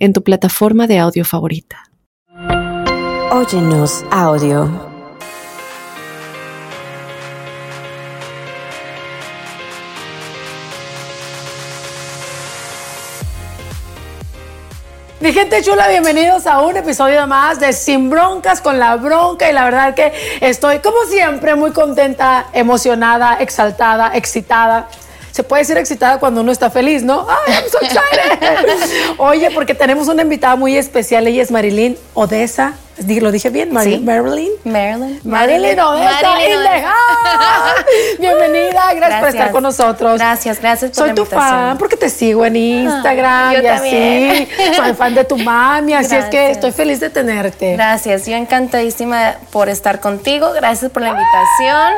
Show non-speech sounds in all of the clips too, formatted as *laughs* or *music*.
en tu plataforma de audio favorita. Óyenos audio. Mi gente chula, bienvenidos a un episodio más de Sin Broncas con la Bronca y la verdad que estoy como siempre muy contenta, emocionada, exaltada, excitada se puede ser excitada cuando uno está feliz, ¿no? ¡Ay, I'm so excited! *laughs* Oye, porque tenemos una invitada muy especial. Ella es Marilyn Odessa ¿Lo dije bien? Marilyn. Marilyn. Marilyn. Marilyn Odessa Bienvenida, gracias, por estar con nosotros. Gracias, gracias por Soy tu fan porque te sigo en Instagram yo y también. así. *laughs* Soy fan de tu mami, así es que estoy feliz de tenerte. Gracias, yo encantadísima por estar contigo. Gracias por la invitación.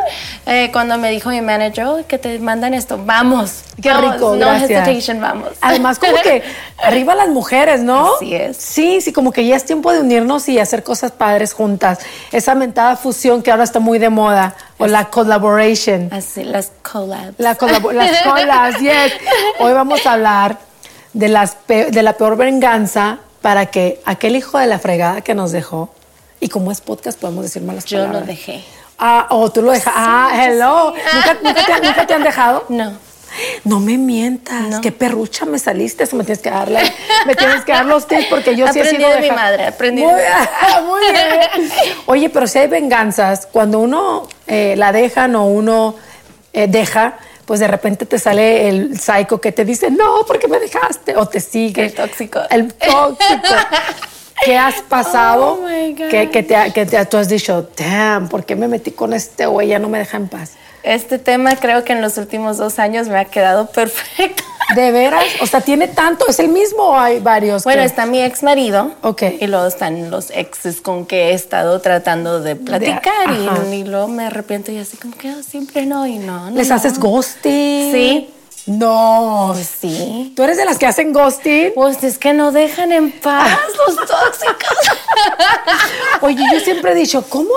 Eh, cuando me dijo mi manager oh, que te mandan esto, vamos. Qué rico, no gracias. hesitation, vamos. Además, como que *laughs* arriba las mujeres, ¿no? Así es. Sí, sí, como que ya es tiempo de unirnos y hacer cosas cosas padres juntas. Esa mentada fusión que ahora está muy de moda. O la collaboration. Así, las collabs. las *laughs* collabs, yes. Hoy vamos a hablar de, las de la peor venganza para que aquel hijo de la fregada que nos dejó, y como es podcast podemos decir malas Yo palabras. lo dejé. Ah, o oh, tú lo dejas. ah, hello. ¿Nunca, ¿Nunca te han dejado? No. No me mientas, qué perrucha me saliste, eso me tienes que darle, me tienes que dar los tips porque yo sí he sido de mi madre, aprendí. *laughs* Muy, muy bien. Oye, pero si hay venganzas, cuando uno eh, la dejan o uno eh, deja, pues de repente te sale el psycho que te dice, no, ¿por qué me dejaste? O te sigue. El tóxico. El tóxico. *laughs* ¿Qué has pasado? Oh que, que, te, que te, tú has dicho, damn, ¿por qué me metí con este güey? Ya no me deja en paz. Este tema creo que en los últimos dos años me ha quedado *laughs* perfecto. ¿De veras? O sea, ¿tiene tanto? ¿Es el mismo o hay varios? Bueno, está mi ex marido. Ok. Y luego están los exes con que he estado tratando de platicar. y, luego me arrepiento y así como que oh, siempre no y no. ¿Les haces ghosting? Sí. No. Pues sí. ¿Tú eres de las que hacen ghosting? Pues es que no dejan en paz los tóxicos. *laughs* Oye, yo siempre he dicho, ¿cómo?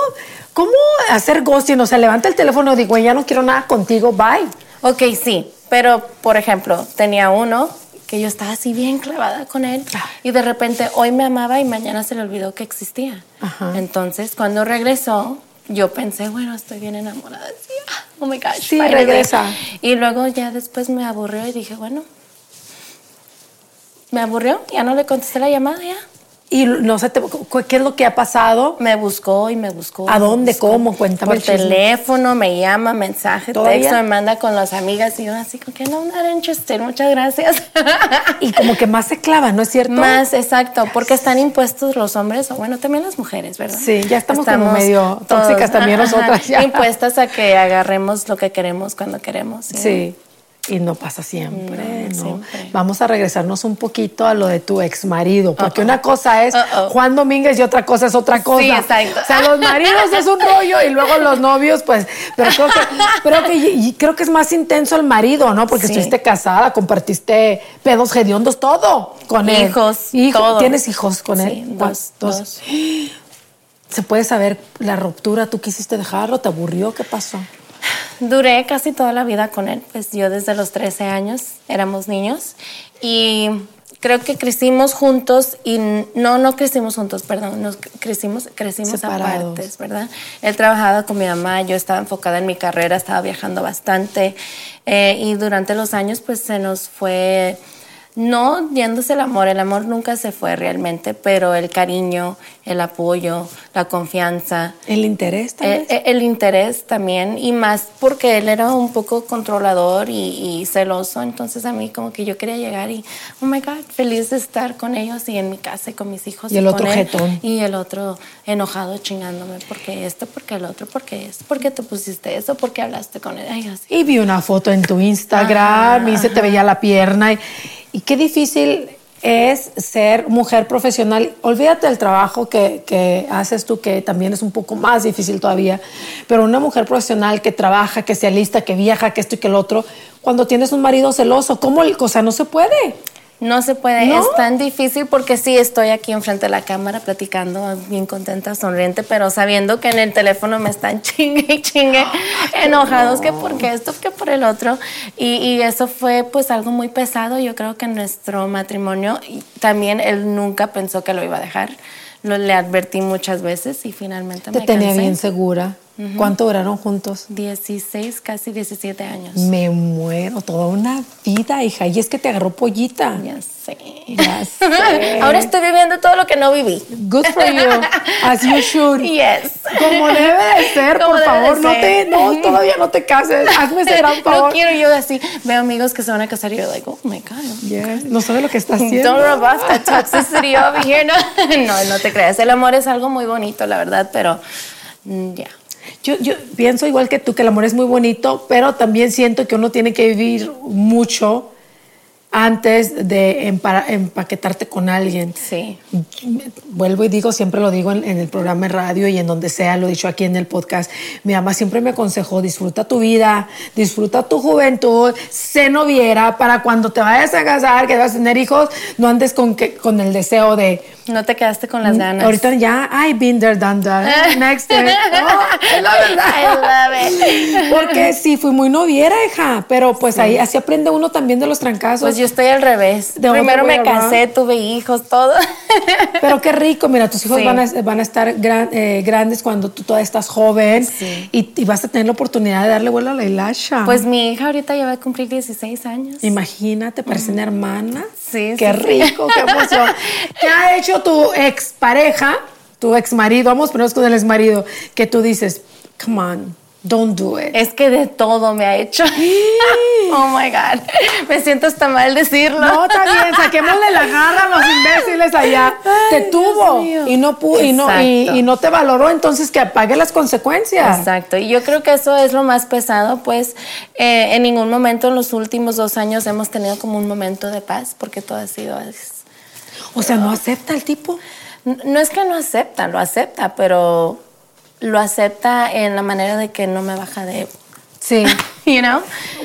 ¿Cómo hacer ghosting? O sea, levanta el teléfono y digo, ya no quiero nada contigo, bye. Ok, sí. Pero, por ejemplo, tenía uno que yo estaba así bien clavada con él ah. y de repente hoy me amaba y mañana se le olvidó que existía. Entonces, cuando regresó, yo pensé, bueno, estoy bien enamorada. Ah, oh my gosh. Sí, regresa. Y luego ya después me aburrió y dije, bueno, me aburrió, ya no le contesté la llamada, ya. Y no sé, ¿qué es lo que ha pasado? Me buscó y me buscó. ¿A dónde? ¿Cómo? Cuéntame. Por teléfono, me llama, mensaje, texto, me manda con las amigas y yo así como que no, interested, muchas gracias. *laughs* y como que más se clava, ¿no es cierto? Más, exacto, porque están impuestos los hombres, o bueno, también las mujeres, ¿verdad? Sí, ya estamos, como medio tóxicas también nosotras. Ya. Impuestas a que agarremos lo que queremos cuando queremos. Sí. Y no pasa siempre, ¿no? Vamos a regresarnos un poquito a lo de tu ex marido, porque una cosa es Juan Domínguez y otra cosa es otra cosa. Sí, exacto. O sea, los maridos es un rollo y luego los novios, pues, pero creo que, creo que, es más intenso el marido, ¿no? Porque estuviste casada, compartiste pedos hediondos, todo con él. Hijos, Hijo, ¿Tienes hijos con él? Dos, dos. ¿Se puede saber la ruptura? ¿Tú quisiste dejarlo? ¿Te aburrió? ¿Qué pasó? Duré casi toda la vida con él, pues yo desde los 13 años éramos niños y creo que crecimos juntos y no, no crecimos juntos, perdón, nos crecimos, crecimos aparte, ¿verdad? Él trabajaba con mi mamá, yo estaba enfocada en mi carrera, estaba viajando bastante eh, y durante los años pues se nos fue no yéndose el amor, el amor nunca se fue realmente, pero el cariño, el apoyo, la confianza. El interés también. El, el, interés también, y más porque él era un poco controlador y, celoso, entonces a mí como que yo quería llegar y, oh my God, feliz de estar con ellos y en mi casa y con mis hijos. Y el otro jetón. Y el otro enojado chingándome, porque esto, porque el otro, porque esto, porque te pusiste eso, porque hablaste con él. Y vi una foto en tu Instagram y se te veía la pierna y y qué difícil es ser mujer profesional. Olvídate del trabajo que, que, haces tú, que también es un poco más difícil todavía, pero una mujer profesional que trabaja, que se alista, que viaja, que esto y que el otro, cuando tienes un marido celoso, ¿cómo? O sea, no se puede. No se puede, es tan difícil porque sí estoy aquí enfrente de la cámara platicando, bien contenta, sonriente, pero sabiendo que en el teléfono me están *laughs* chingue y chingue, enojados que por qué esto, que por el otro. Y, y, eso fue pues algo muy pesado. Yo creo que en nuestro matrimonio también él nunca pensó que lo iba a dejar. Lo, le advertí muchas veces y finalmente Te me tenía cansé. bien segura. ¿Cuánto duraron juntos? 16, casi 17 años. Me muero, toda una vida, hija. Y es que te agarró pollita. Ya sé. Ya sé. *laughs* Ahora estoy viviendo todo lo que no viví. Good for you, as you should. Yes. Como debe de ser, Como por favor, no ser. te, no, todavía no te cases. Hazme ese gran *laughs* favor. No quiero yo así. Veo amigos que se van a casar y yo, like, oh my God. Yes, No sabe lo que está haciendo. Don't rub off that toxicity over here. No, *laughs* no, no te creas. El amor es algo muy bonito, la verdad, pero mm, ya. Yo, yo pienso igual que tú que el amor es muy bonito, pero también siento que uno tiene que vivir mucho antes de empa- empaquetarte con alguien. Sí. Vuelvo y digo, siempre lo digo en, en el programa de radio y en donde sea, lo he dicho aquí en el podcast. Mi mamá siempre me aconsejó, disfruta tu vida, disfruta tu juventud, sé noviera para cuando te vayas a casar, que vas a tener hijos, no andes con, que, con el deseo de... No te quedaste con las ganas. Mm, Ahorita ya, I've been there, done that. *laughs* Next day. I love it. Porque sí, fui muy noviera, hija, pero pues ahí así aprende uno también de los trancazos. Pues yo estoy al revés. De Primero me casé, tuve hijos, todo. *laughs* Pero qué rico, mira, tus hijos Sí. van, a, van a estar gran- eh, grandes cuando tú todavía estás joven Sí. y, y vas a tener la oportunidad de darle vuelo a la hilacha. Pues mi hija ahorita ya va a cumplir 16 años. Imagínate, parecen hermanas. Sí, Qué sí, sí. rico, qué emoción. *laughs* ¿Qué ha hecho tu expareja, tu ex marido? Vamos, es con el ex marido, que tú dices, come on, don't do it. Es que de todo me ha hecho. *laughs* oh my God. Me siento hasta mal decirlo. No, está bien, saquémosle la garra a los *laughs* imbéciles allá. te tuvo y no pudo y no, y, Exacto. y no te valoró, entonces que pague las consecuencias. Exacto, y yo creo que eso es lo más pesado, pues eh, en ningún momento en los últimos dos años hemos tenido como un momento de paz, porque todo ha sido... es- O sea, no acepta el tipo. No es que no acepta, lo acepta, pero lo acepta en la manera de que no me baja de... Sí. *laughs* You know?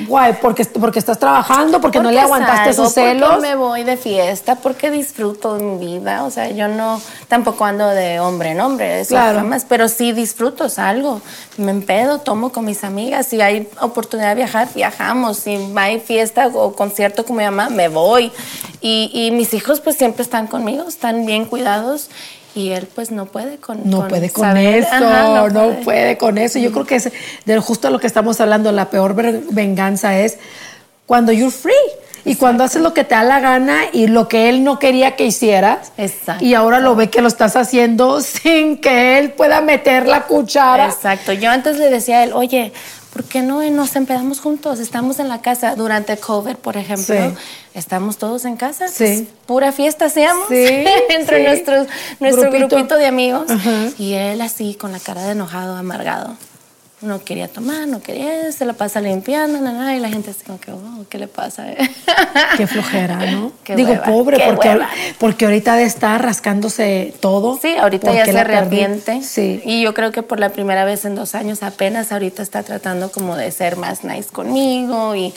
Guay, porque, porque estás trabajando, porque, no Porque le aguantaste salgo, sus celos. Porque me voy de fiesta, porque disfruto de mi vida. O sea, yo no, tampoco ando de hombre en hombre, eso Claro. jamás, pero sí disfruto, salgo, me empedo, tomo con mis amigas. Si hay oportunidad de viajar, viajamos. Si hay fiesta o concierto con mi mamá, me voy. Y, y mis hijos pues siempre están conmigo, están bien cuidados. Y él pues no puede con No puede con saber- eso, Ajá, no, puede. con eso. Yo creo que es de justo lo que estamos hablando, la peor venganza es cuando you're free y cuando haces lo que te da la gana y lo que él no quería que hicieras. Exacto. Y ahora lo ve que lo estás haciendo *laughs* sin que él pueda meter la cuchara. Exacto. Yo antes le decía a él, oye, ¿por qué no nos empedamos juntos? Estamos en la casa durante COVID, por ejemplo. Sí. Estamos todos en casa. Sí. pues, pura fiesta hacíamos Sí, *laughs* entre sí. nuestros, nuestro Grupito. grupito. de amigos. Ajá. Y él así, con la cara de enojado, amargado. No quería tomar, no quería, se la pasa limpiando, na, na, y la gente así como que, oh, ¿qué le pasa? *laughs* Qué flojera, ¿no? *laughs* Qué Digo, hueva, pobre, porque, hueva. porque ahorita de estar rascándose todo. Sí, ahorita ya se arrepiente. Sí. Y yo creo que por la primera vez en dos años apenas ahorita está tratando como de ser más nice conmigo y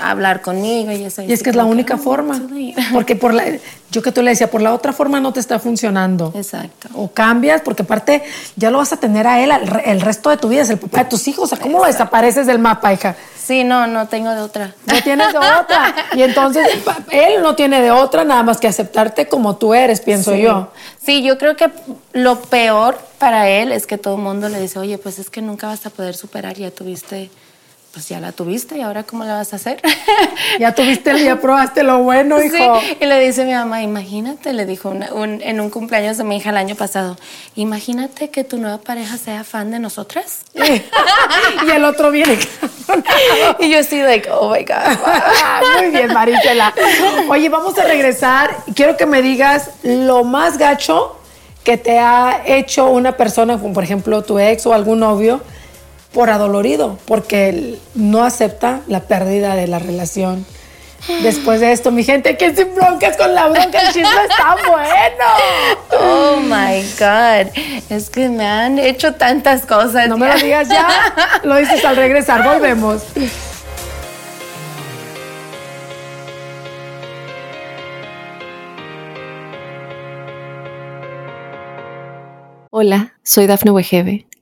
hablar conmigo y eso. Y es que es la única forma. *laughs* Porque por la, yo que tú le decía, por la otra forma no te está funcionando. Exacto. O cambias, porque aparte ya lo vas a tener a él re- el resto de tu vida, es el papá de tus hijos. O sea, ¿cómo lo desapareces del mapa, hija? Sí, no, no tengo de otra. No tienes de otra. Y entonces *laughs* él no tiene de otra nada más que aceptarte como tú eres, pienso Sí. yo. Sí, yo creo que lo peor para él es que todo el mundo le dice, oye, pues es que nunca vas a poder superar, ya tuviste, pues ya la tuviste y ahora cómo la vas a hacer. *laughs* Ya tuviste, ya probaste lo bueno, hijo. Sí, y le dice mi mamá, imagínate, le dijo una- un- en un cumpleaños de mi hija el año pasado, imagínate que tu nueva pareja sea fan de nosotras. y el otro viene. *laughs* *laughs* y yo así, like, oh my God. Muy bien, Marisela. Oye, vamos a regresar. Quiero que me digas lo más gacho que te ha hecho una persona, como por ejemplo tu ex o algún novio, por adolorido, porque él no acepta la pérdida de la relación después de esto, mi gente, que sin broncas con la bronca, el chisme está bueno. Oh my God. Es que me han hecho tantas cosas. No me lo *laughs* digas ya, lo dices al regresar, volvemos. Hola, soy Dafne Wegebe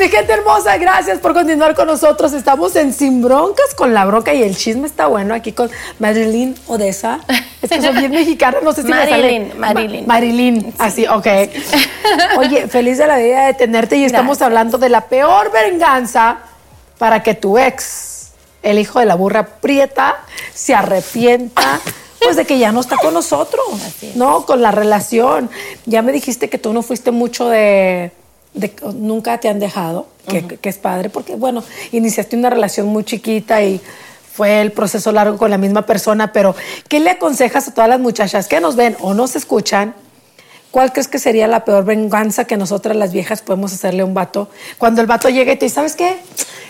Mi gente hermosa, gracias por continuar con nosotros. Estamos en Sin Broncas con la bronca y el chisme está bueno aquí con Marilyn Odessa. Es que soy bien mexicana, no sé si Marilyn, me sale. Marilyn. Ma Marilyn, así, ok. Oye, feliz de la vida de tenerte y estamos Gracias. hablando de la peor venganza para que tu ex, el hijo de la burra prieta, se arrepienta. Pues de que ya no está con nosotros. ¿no? Con la relación. Ya me dijiste que tú no fuiste mucho de, de- nunca te han dejado, que, que es padre, porque bueno, iniciaste una relación muy chiquita y fue el proceso largo con la misma persona, pero ¿qué le aconsejas a todas las muchachas que nos ven o nos escuchan? ¿Cuál crees que sería la peor venganza que nosotras las viejas podemos hacerle a un vato? Cuando el vato llega y te dice, ¿sabes qué?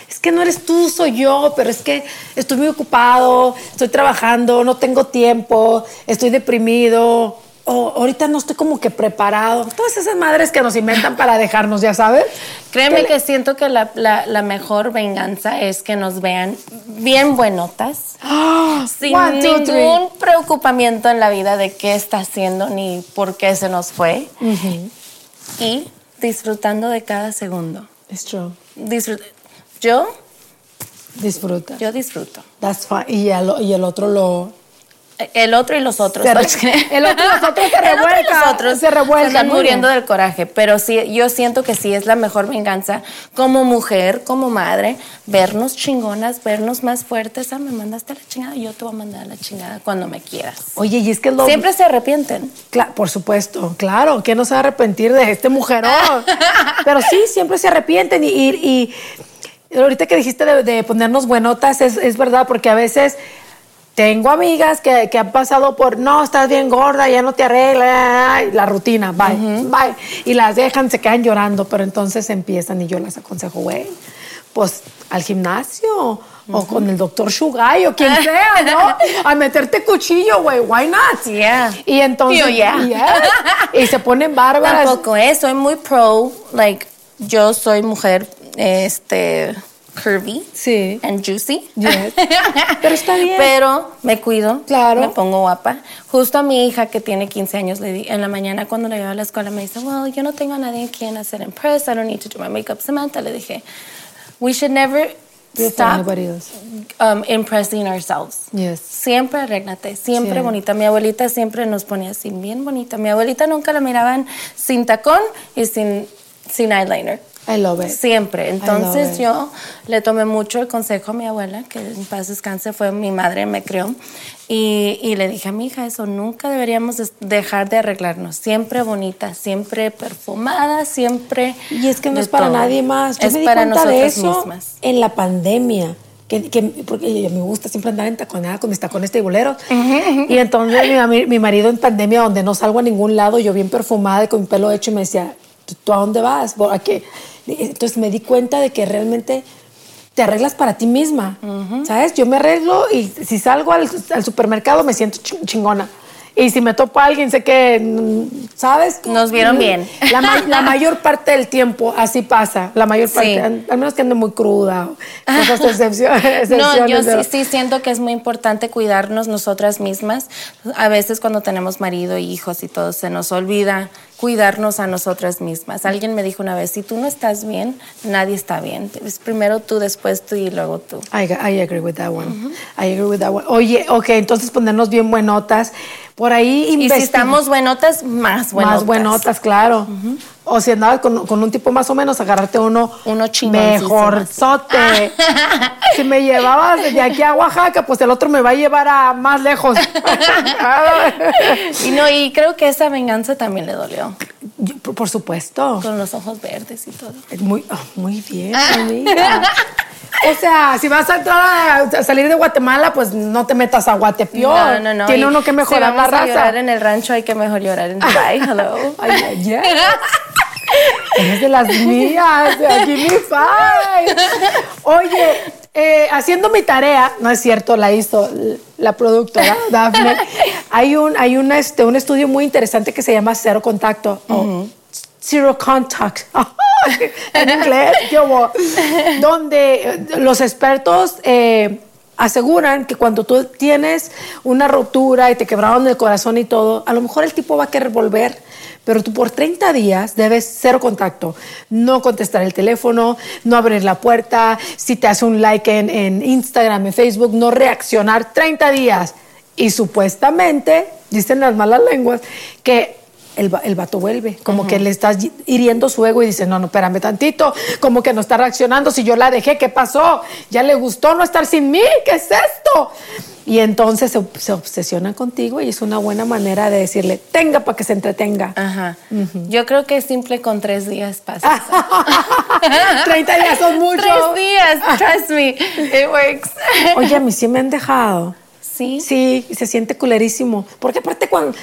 Es que no eres tú, soy yo, pero es que estoy muy ocupado, estoy trabajando, no tengo tiempo, estoy deprimido, o ahorita no estoy como que preparado. Todas esas madres que nos inventan para dejarnos, ya sabes. Créeme ¿Qué le- que siento que la, la- la mejor venganza es que nos vean bien buenotas, sin One, two, three. ningún preocupamiento en la vida de qué está haciendo ni por qué se nos fue. Y disfrutando de cada segundo. It's true. Disfrut- yo, Disfruta. yo disfruto. That's fine. Y el, y el otro lo... El otro y los otros. Se el otro y los otros se *laughs* y revuelcan, los otros se revuelcan, están muriendo del coraje. Pero sí, yo siento que sí es la mejor venganza como mujer, como madre, vernos chingonas, vernos más fuertes. Ah, me mandaste a la chingada, yo te voy a mandar a la chingada cuando me quieras. Oye, y es que lo... Siempre se arrepienten. Por supuesto, claro, que no se va a arrepentir de este mujerón. *laughs* Pero sí, siempre se arrepienten. Y, y- y ahorita que dijiste de, de ponernos buenotas, es, es verdad, porque a veces tengo amigas que, que han pasado por, no, estás bien gorda, ya no te arregla, la rutina, bye, bye. Y las dejan, se quedan llorando, pero entonces empiezan y yo las aconsejo, güey, pues al gimnasio. O con el doctor Shugay o quien *laughs* sea, ¿no? A meterte cuchillo, güey. Why not? Yeah. Y entonces. Yeah. yes. Y se ponen bárbaras. Tampoco es, soy muy pro, like, yo soy mujer, este, curvy. Sí. And juicy. Yes. *laughs* Pero está bien. Pero me cuido. Claro. Me pongo guapa. Justo a mi hija que tiene 15 años, le di, en la mañana cuando la llevo a la escuela me dice, well, yo no tengo a nadie quien hacer impress. I don't need to do my makeup. Samantha, le dije, we should never stop um, impressing ourselves. Yes. Siempre arréglate, siempre Sí. bonita. Mi abuelita siempre nos ponía así, bien bonita. Mi abuelita nunca la miraban sin tacón y sin, sin eyeliner. I love it. Siempre. Entonces yo le tomé mucho el consejo a mi abuela, que en paz descanse, fue mi madre, me crió. Y, y le dije a mi hija eso, nunca deberíamos dejar de arreglarnos. Siempre bonita, siempre perfumada, siempre... Y es que no es para todo. nadie más. Yo es me di para cuenta de eso mismas. en la pandemia. Que, que- porque me gusta siempre andar en taconada con mis tacones tibuleros. Y entonces mi, mi marido en pandemia, donde no salgo a ningún lado, yo bien perfumada y con mi pelo hecho, y me decía, ¿tú, a dónde vas? ¿Por- ¿A qué? Entonces me di cuenta de que realmente te arreglas para ti misma, ¿sabes? Yo me arreglo y si salgo al, al supermercado me siento chi- chingona. Y si me topo a alguien, sé que, mm, ¿sabes? Nos vieron bien. La, ma- la *laughs* mayor parte del tiempo así pasa. La mayor parte, Sí. al, al menos que ande muy cruda. *laughs* excepciones. No, yo pero- sí, sí siento que es muy importante cuidarnos nosotras mismas. A veces cuando tenemos marido, hijos y todo, se nos olvida cuidarnos a nosotras mismas. Alguien me dijo una vez, si tú no estás bien, nadie está bien. Es primero tú, después tú y luego tú. I, I agree with that one. I agree with that one. Oye, ok, entonces ponernos bien buenotas. Por ahí Y si estamos buenotas, más buenotas. Más buenotas, claro. O si andabas con, con un tipo más o menos, agarrarte uno, Uno mejorzote. *laughs* si me llevabas de aquí a Oaxaca, pues el otro me va a llevar a más lejos. *laughs* Y no, y creo que esa venganza también le dolió. Yo, por, supuesto. Con los ojos verdes y todo. Muy, oh, muy bien, amiga. *laughs* O sea, si vas a entrar a, salir de Guatemala, pues no te metas a Guatepeor. No, no, no. Tiene uno que mejorar si la vamos a raza. llorar en el rancho, hay que mejor llorar en Dubai. Hello. Ay, ay, ay. Eres de las mías, de aquí mi five. Oye, eh, haciendo mi tarea, no es cierto, la hizo la productora Dafne. Hay un, hay una, este, un estudio muy interesante que se llama Cero Contacto. o Zero Contact. *laughs* en inglés, yo donde los expertos eh, aseguran que cuando tú tienes una ruptura y te quebraron el corazón y todo, a lo mejor el tipo va a querer volver, pero tú por 30 días debes cero contacto, no contestar el teléfono, no abrir la puerta, si te hace un like en, en Instagram, en Facebook, no reaccionar 30 días. Y supuestamente, dicen las malas lenguas, que el, el vato vuelve, como que le estás hi- hiriendo su ego y dice, no, no, espérame tantito, como que no está reaccionando, si yo la dejé, ¿qué pasó? ¿Ya le gustó no estar sin mí? ¿Qué es esto? Y entonces se, se obsesionan contigo y es una buena manera de decirle, tenga para que se entretenga. Ajá. Yo creo que es simple con tres días pasa. *laughs* eso. 30 días son *laughs* mucho. Tres días, trust me, it works. Oye, a mí sí me han dejado. Sí. Sí, se siente culerísimo. Porque aparte cuando,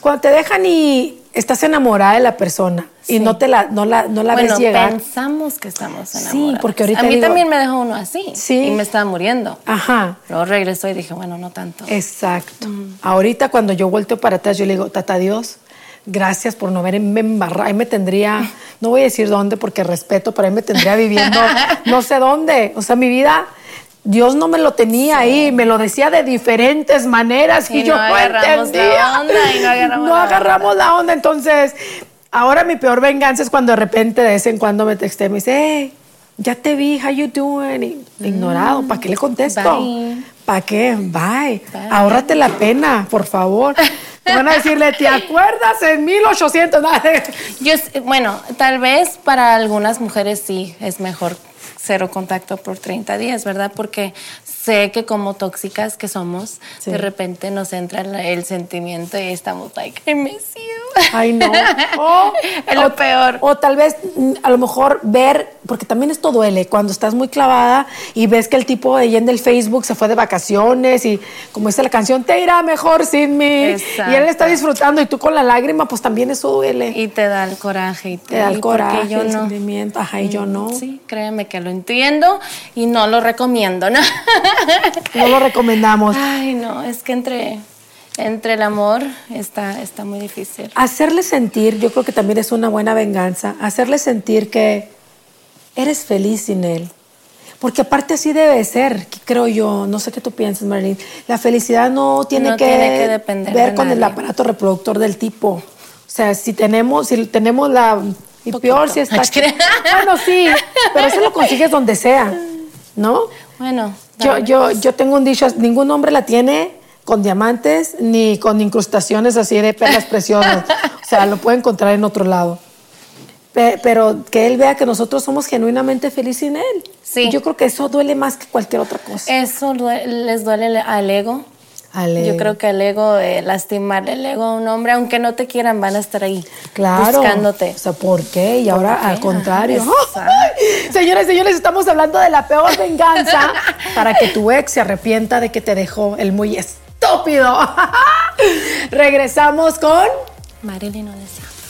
cuando te dejan y estás enamorada de la persona y Sí. no te la, no la, no la bueno, ves llegar. pensamos que estamos Sí, enamorados. porque ahorita A mí digo- también me dejó uno así. Sí. Y me estaba muriendo. Ajá. Luego regresó y dije, bueno, no tanto. Exacto. Ahorita cuando yo vuelto para atrás, yo le digo, tata Dios, gracias por no haberme embarrado. Ahí me tendría, no voy a decir dónde porque respeto, pero ahí me tendría viviendo *laughs* no sé dónde. O sea, mi vida, Dios no me lo tenía ahí, me lo decía de diferentes maneras y, Y yo no no agarramos la entendía. onda, y no *laughs* agarramos No la agarramos la onda. Entonces, ahora mi peor venganza es cuando de repente de vez en cuando me texté y me dice, hey, ya te vi, how you doing? Y, ignorado, ¿para qué le contesto? ¿Para qué? Bye. Bye. Ahórrate la pena, por favor. Te van a decirle, ¿te *laughs* acuerdas en 1800? Nada. *laughs* Yo, bueno, tal vez para algunas mujeres sí es mejor cero contacto por 30 días, ¿verdad? Porque sé que como tóxicas que somos, Sí. de repente nos entra el, sentimiento y estamos like, I miss you. Ay, no. *laughs* O, Es lo peor. O tal vez, mm, a lo mejor ver, porque también esto duele, cuando estás muy clavada y ves que el tipo ahí en el Facebook se fue de vacaciones y, como dice la canción, te irá mejor sin mí. Exacto. Y él está disfrutando y tú con la lágrima, pues también eso duele. Y te da el coraje. Y te da el coraje, yo el no. sentimiento. Ajá, y yo no. Sí, créeme que lo entiendo y no lo recomiendo, ¿no? No lo recomendamos. *laughs* Ay, no, es que entre, entre el amor está, está muy difícil. Hacerle sentir, yo creo que también es una buena venganza, hacerle sentir que eres feliz sin él. Porque aparte así debe ser, creo yo, no sé qué tú piensas, Marilyn. La felicidad no tiene, No que, tiene que depender ver con el aparato reproductor del tipo. O sea, si tenemos, si tenemos la... Y peor si está... ¿qué? Bueno, sí, pero eso lo consigues donde sea, ¿no? Bueno, Yo, yo, yo tengo un dicho, ningún hombre la tiene con diamantes ni con incrustaciones así de perlas preciosas. o sea, lo puede encontrar en otro lado. Pe- Pero que él vea que nosotros somos genuinamente felices sin él. Sí. Yo creo que eso duele más que cualquier otra cosa. Eso les duele al ego. Ale. Yo creo que al ego, eh, lastimar el ego a un hombre, aunque no te quieran, van a estar ahí Claro. buscándote. O sea, ¿por qué? Y ahora qué? al contrario. *laughs* Señores, señores, estamos hablando de la peor venganza para que tu ex se arrepienta de que te dejó el muy estúpido. *laughs* Regresamos con. Marilyn Odessa.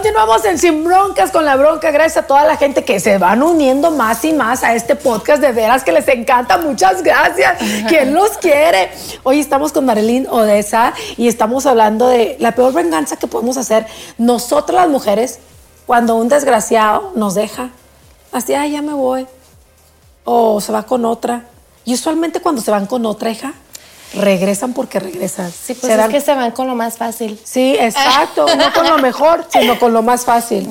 Continuamos en Sin Broncas con la Bronca. Gracias a toda la gente que se van uniendo más y más a este podcast. De veras que les encanta. Muchas gracias. *laughs* ¿Quién los quiere? Hoy estamos con Marilyn Odessa y estamos hablando de la peor venganza que podemos hacer nosotras las mujeres cuando un desgraciado nos deja. Así, ay, ya me voy. O se va con otra. Y usualmente cuando se van con otra hija, regresan porque regresan. Sí, pues Se dan- es que se van con lo más fácil. Sí, exacto, no con lo mejor, *laughs* sino con lo más fácil.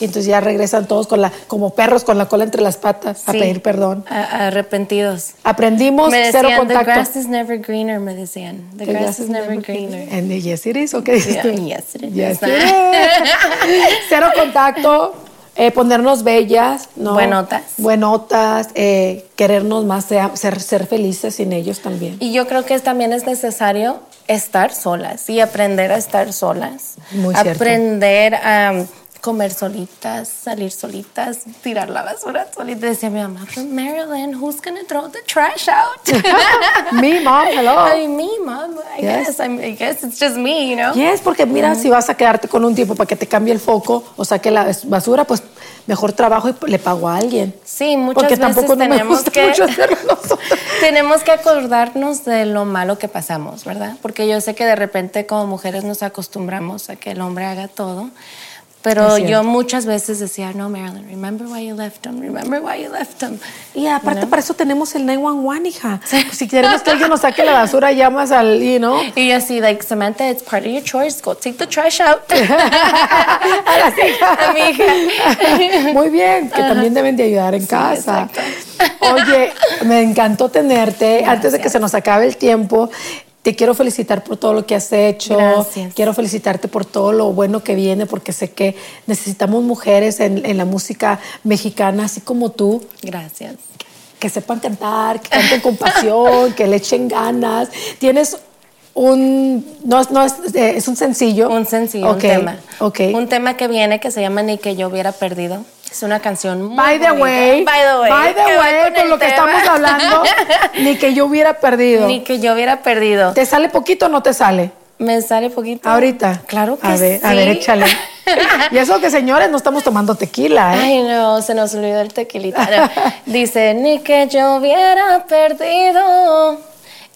Y entonces ya regresan todos con la, como perros con la cola entre las patas a Sí. pedir perdón. A- arrepentidos. Aprendimos Me cero decían, the contacto. grass is never greener, me decían. The, The grass, is never greener. And the yes it is, ¿o qué dices Yeah, tú? yes it is. Yes it is. *laughs* Cero contacto, eh, ponernos bellas, ¿no? Buenotas. Buenotas, eh, querernos más, sea- ser, ser felices sin ellos también. Y yo creo que también es necesario estar solas y aprender a estar solas. Muy cierto. aprender a comer solitas, salir solitas, tirar la basura solita. Decía mi mamá, "But Marilyn, who's gonna throw the trash out? *laughs* Me, mom, hello. Ay, me, mom. I Yes. guess. I'm- I guess it's just me, you know? Yes, porque mira, si vas a quedarte con un tiempo para que te cambie el foco o saque la basura, pues mejor trabajo y le pago a alguien. Sí, muchas Porque veces tampoco no me tenemos gusta que mucho *laughs* tenemos que acordarnos de lo malo que pasamos, ¿verdad? Porque yo sé que de repente como mujeres nos acostumbramos a que el hombre haga todo. Pero yo muchas veces decía, no, Marilyn, remember why you left him, remember why you left him. Y aparte para eso tenemos el 911, hija. Pues si queremos que alguien nos saque la basura, llamas al, you know. Y yo así, like, Samantha, it's part of your chores, go take the trash out. *laughs* A. A mi hija. *laughs* Muy bien, que también deben de ayudar en casa. Oye, me encantó tenerte. Antes de que se nos acabe el tiempo, te quiero felicitar por todo lo que has hecho. Gracias. Quiero felicitarte por todo lo bueno que viene, porque sé que necesitamos mujeres en, en la música mexicana, así como tú, Gracias. que sepan cantar, que canten con pasión, *laughs* que le echen ganas. Tienes un, no, es- no es, eh, es un sencillo. Un sencillo, un tema. Ok. Un tema que viene que se llama Ni que yo hubiera perdido. Es una canción muy By the bonita. way, By the way, by the way, con lo que estamos hablando, *laughs* ni que yo hubiera perdido. Ni que yo hubiera perdido. ¿Te sale poquito o no te sale? Me sale poquito. Ahorita. Claro que a ver, sí. A ver, échale. *laughs* y eso que señores, no estamos tomando tequila, ¿eh? Ay, no, se nos olvidó el tequilita. No. Dice, ni que yo hubiera perdido.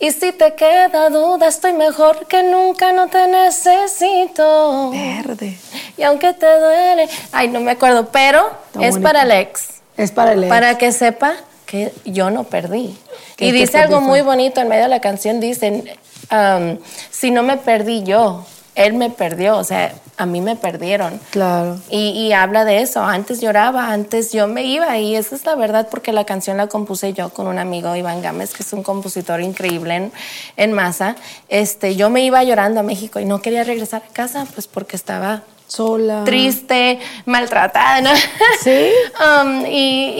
Y si te queda duda, estoy mejor que nunca, no te necesito. Verde. Y aunque te duele, ay, no me acuerdo, pero Está es bonito. para el ex. Es para el ex. Para que sepa que yo no perdí. Y dice algo muy bonito en medio de la canción, dicen, um, si no me perdí yo, él me perdió, o sea, a mí me perdieron. Claro. Y, y habla de eso, antes lloraba, antes yo me iba y esa es la verdad porque la canción la compuse yo con un amigo, Iván Gámez, que es un compositor increíble en, en masa. Este, yo me iba llorando a México y no quería regresar a casa pues porque estaba Sola. triste, maltratada, ¿no? *laughs* Sí. Um, y,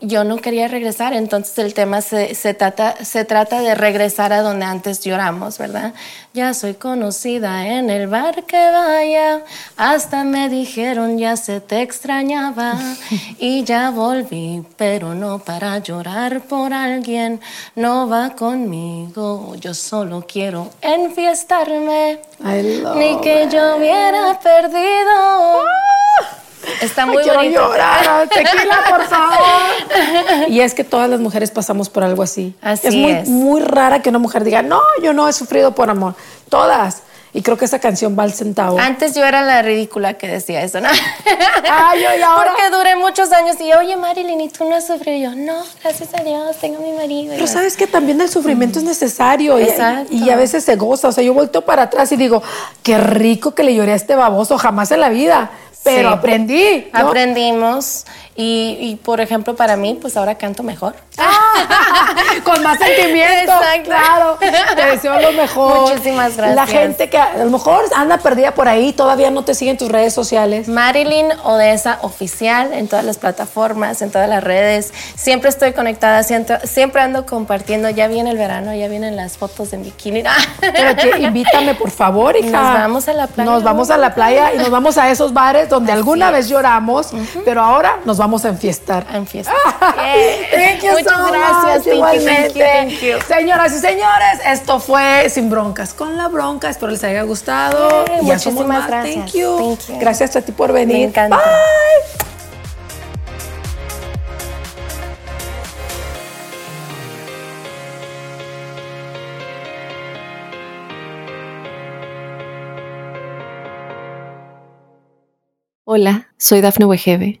y yo no quería regresar, entonces el tema se, se, trata, se trata de regresar a donde antes lloramos, ¿verdad? Ya soy conocida en el bar que vaya, hasta me dijeron ya se te extrañaba *laughs* y ya volví, pero no para llorar por alguien, no va conmigo, yo solo quiero enfiestarme. Ni que yo hubiera perdido. Está muy Ay, quiero bonito. llorar. Tequila, por favor. Y es que todas las mujeres pasamos por algo así. Así es muy, es. muy rara que una mujer diga, no, yo no he sufrido por amor. Todas. Y creo que esa canción va al centavo. Antes yo era la ridícula que decía eso, ¿no? Ay, y ahora- Porque duré muchos años y, oye, Marilyn, ¿y tú no has sufrido? Y yo, no, gracias a Dios, tengo a mi marido. Pero sabes que también el sufrimiento es necesario y- Exacto. y, a veces se goza. O sea, yo volteo para atrás y digo, qué rico que le lloré a este baboso, jamás en la vida. Pero Sí. aprendí. ¿no? Aprendimos y, y, por ejemplo, para mí, pues ahora canto mejor. *laughs* Con más sentimiento. Exacto. Claro. Te deseo lo mejor. Muchísimas gracias. La gente que a lo mejor anda perdida por ahí, todavía no te sigue en tus redes sociales. Marilyn Odessa Oficial en todas las plataformas, en todas las redes. Siempre estoy conectada, siempre, siempre ando compartiendo. Ya viene el verano, ya vienen las fotos en bikini. *laughs* Pero que invítame, por favor, hija. Nos vamos a la playa. Nos vamos a la playa y nos vamos a esos bares donde alguna vez lloramos, pero ahora nos vamos vamos a enfiestar. A enfiestar. *laughs* Thank you Muchas so gracias. much, Thank you, igualmente. thank you, thank you. Señoras y señores, esto fue Sin Broncas con la Bronca. Espero les haya gustado. Yay, Y ya somos muchísimas más. gracias. Thank you. Thank you. Gracias a ti por venir. Me encanta. Bye. Hola, soy Dafne Wegebe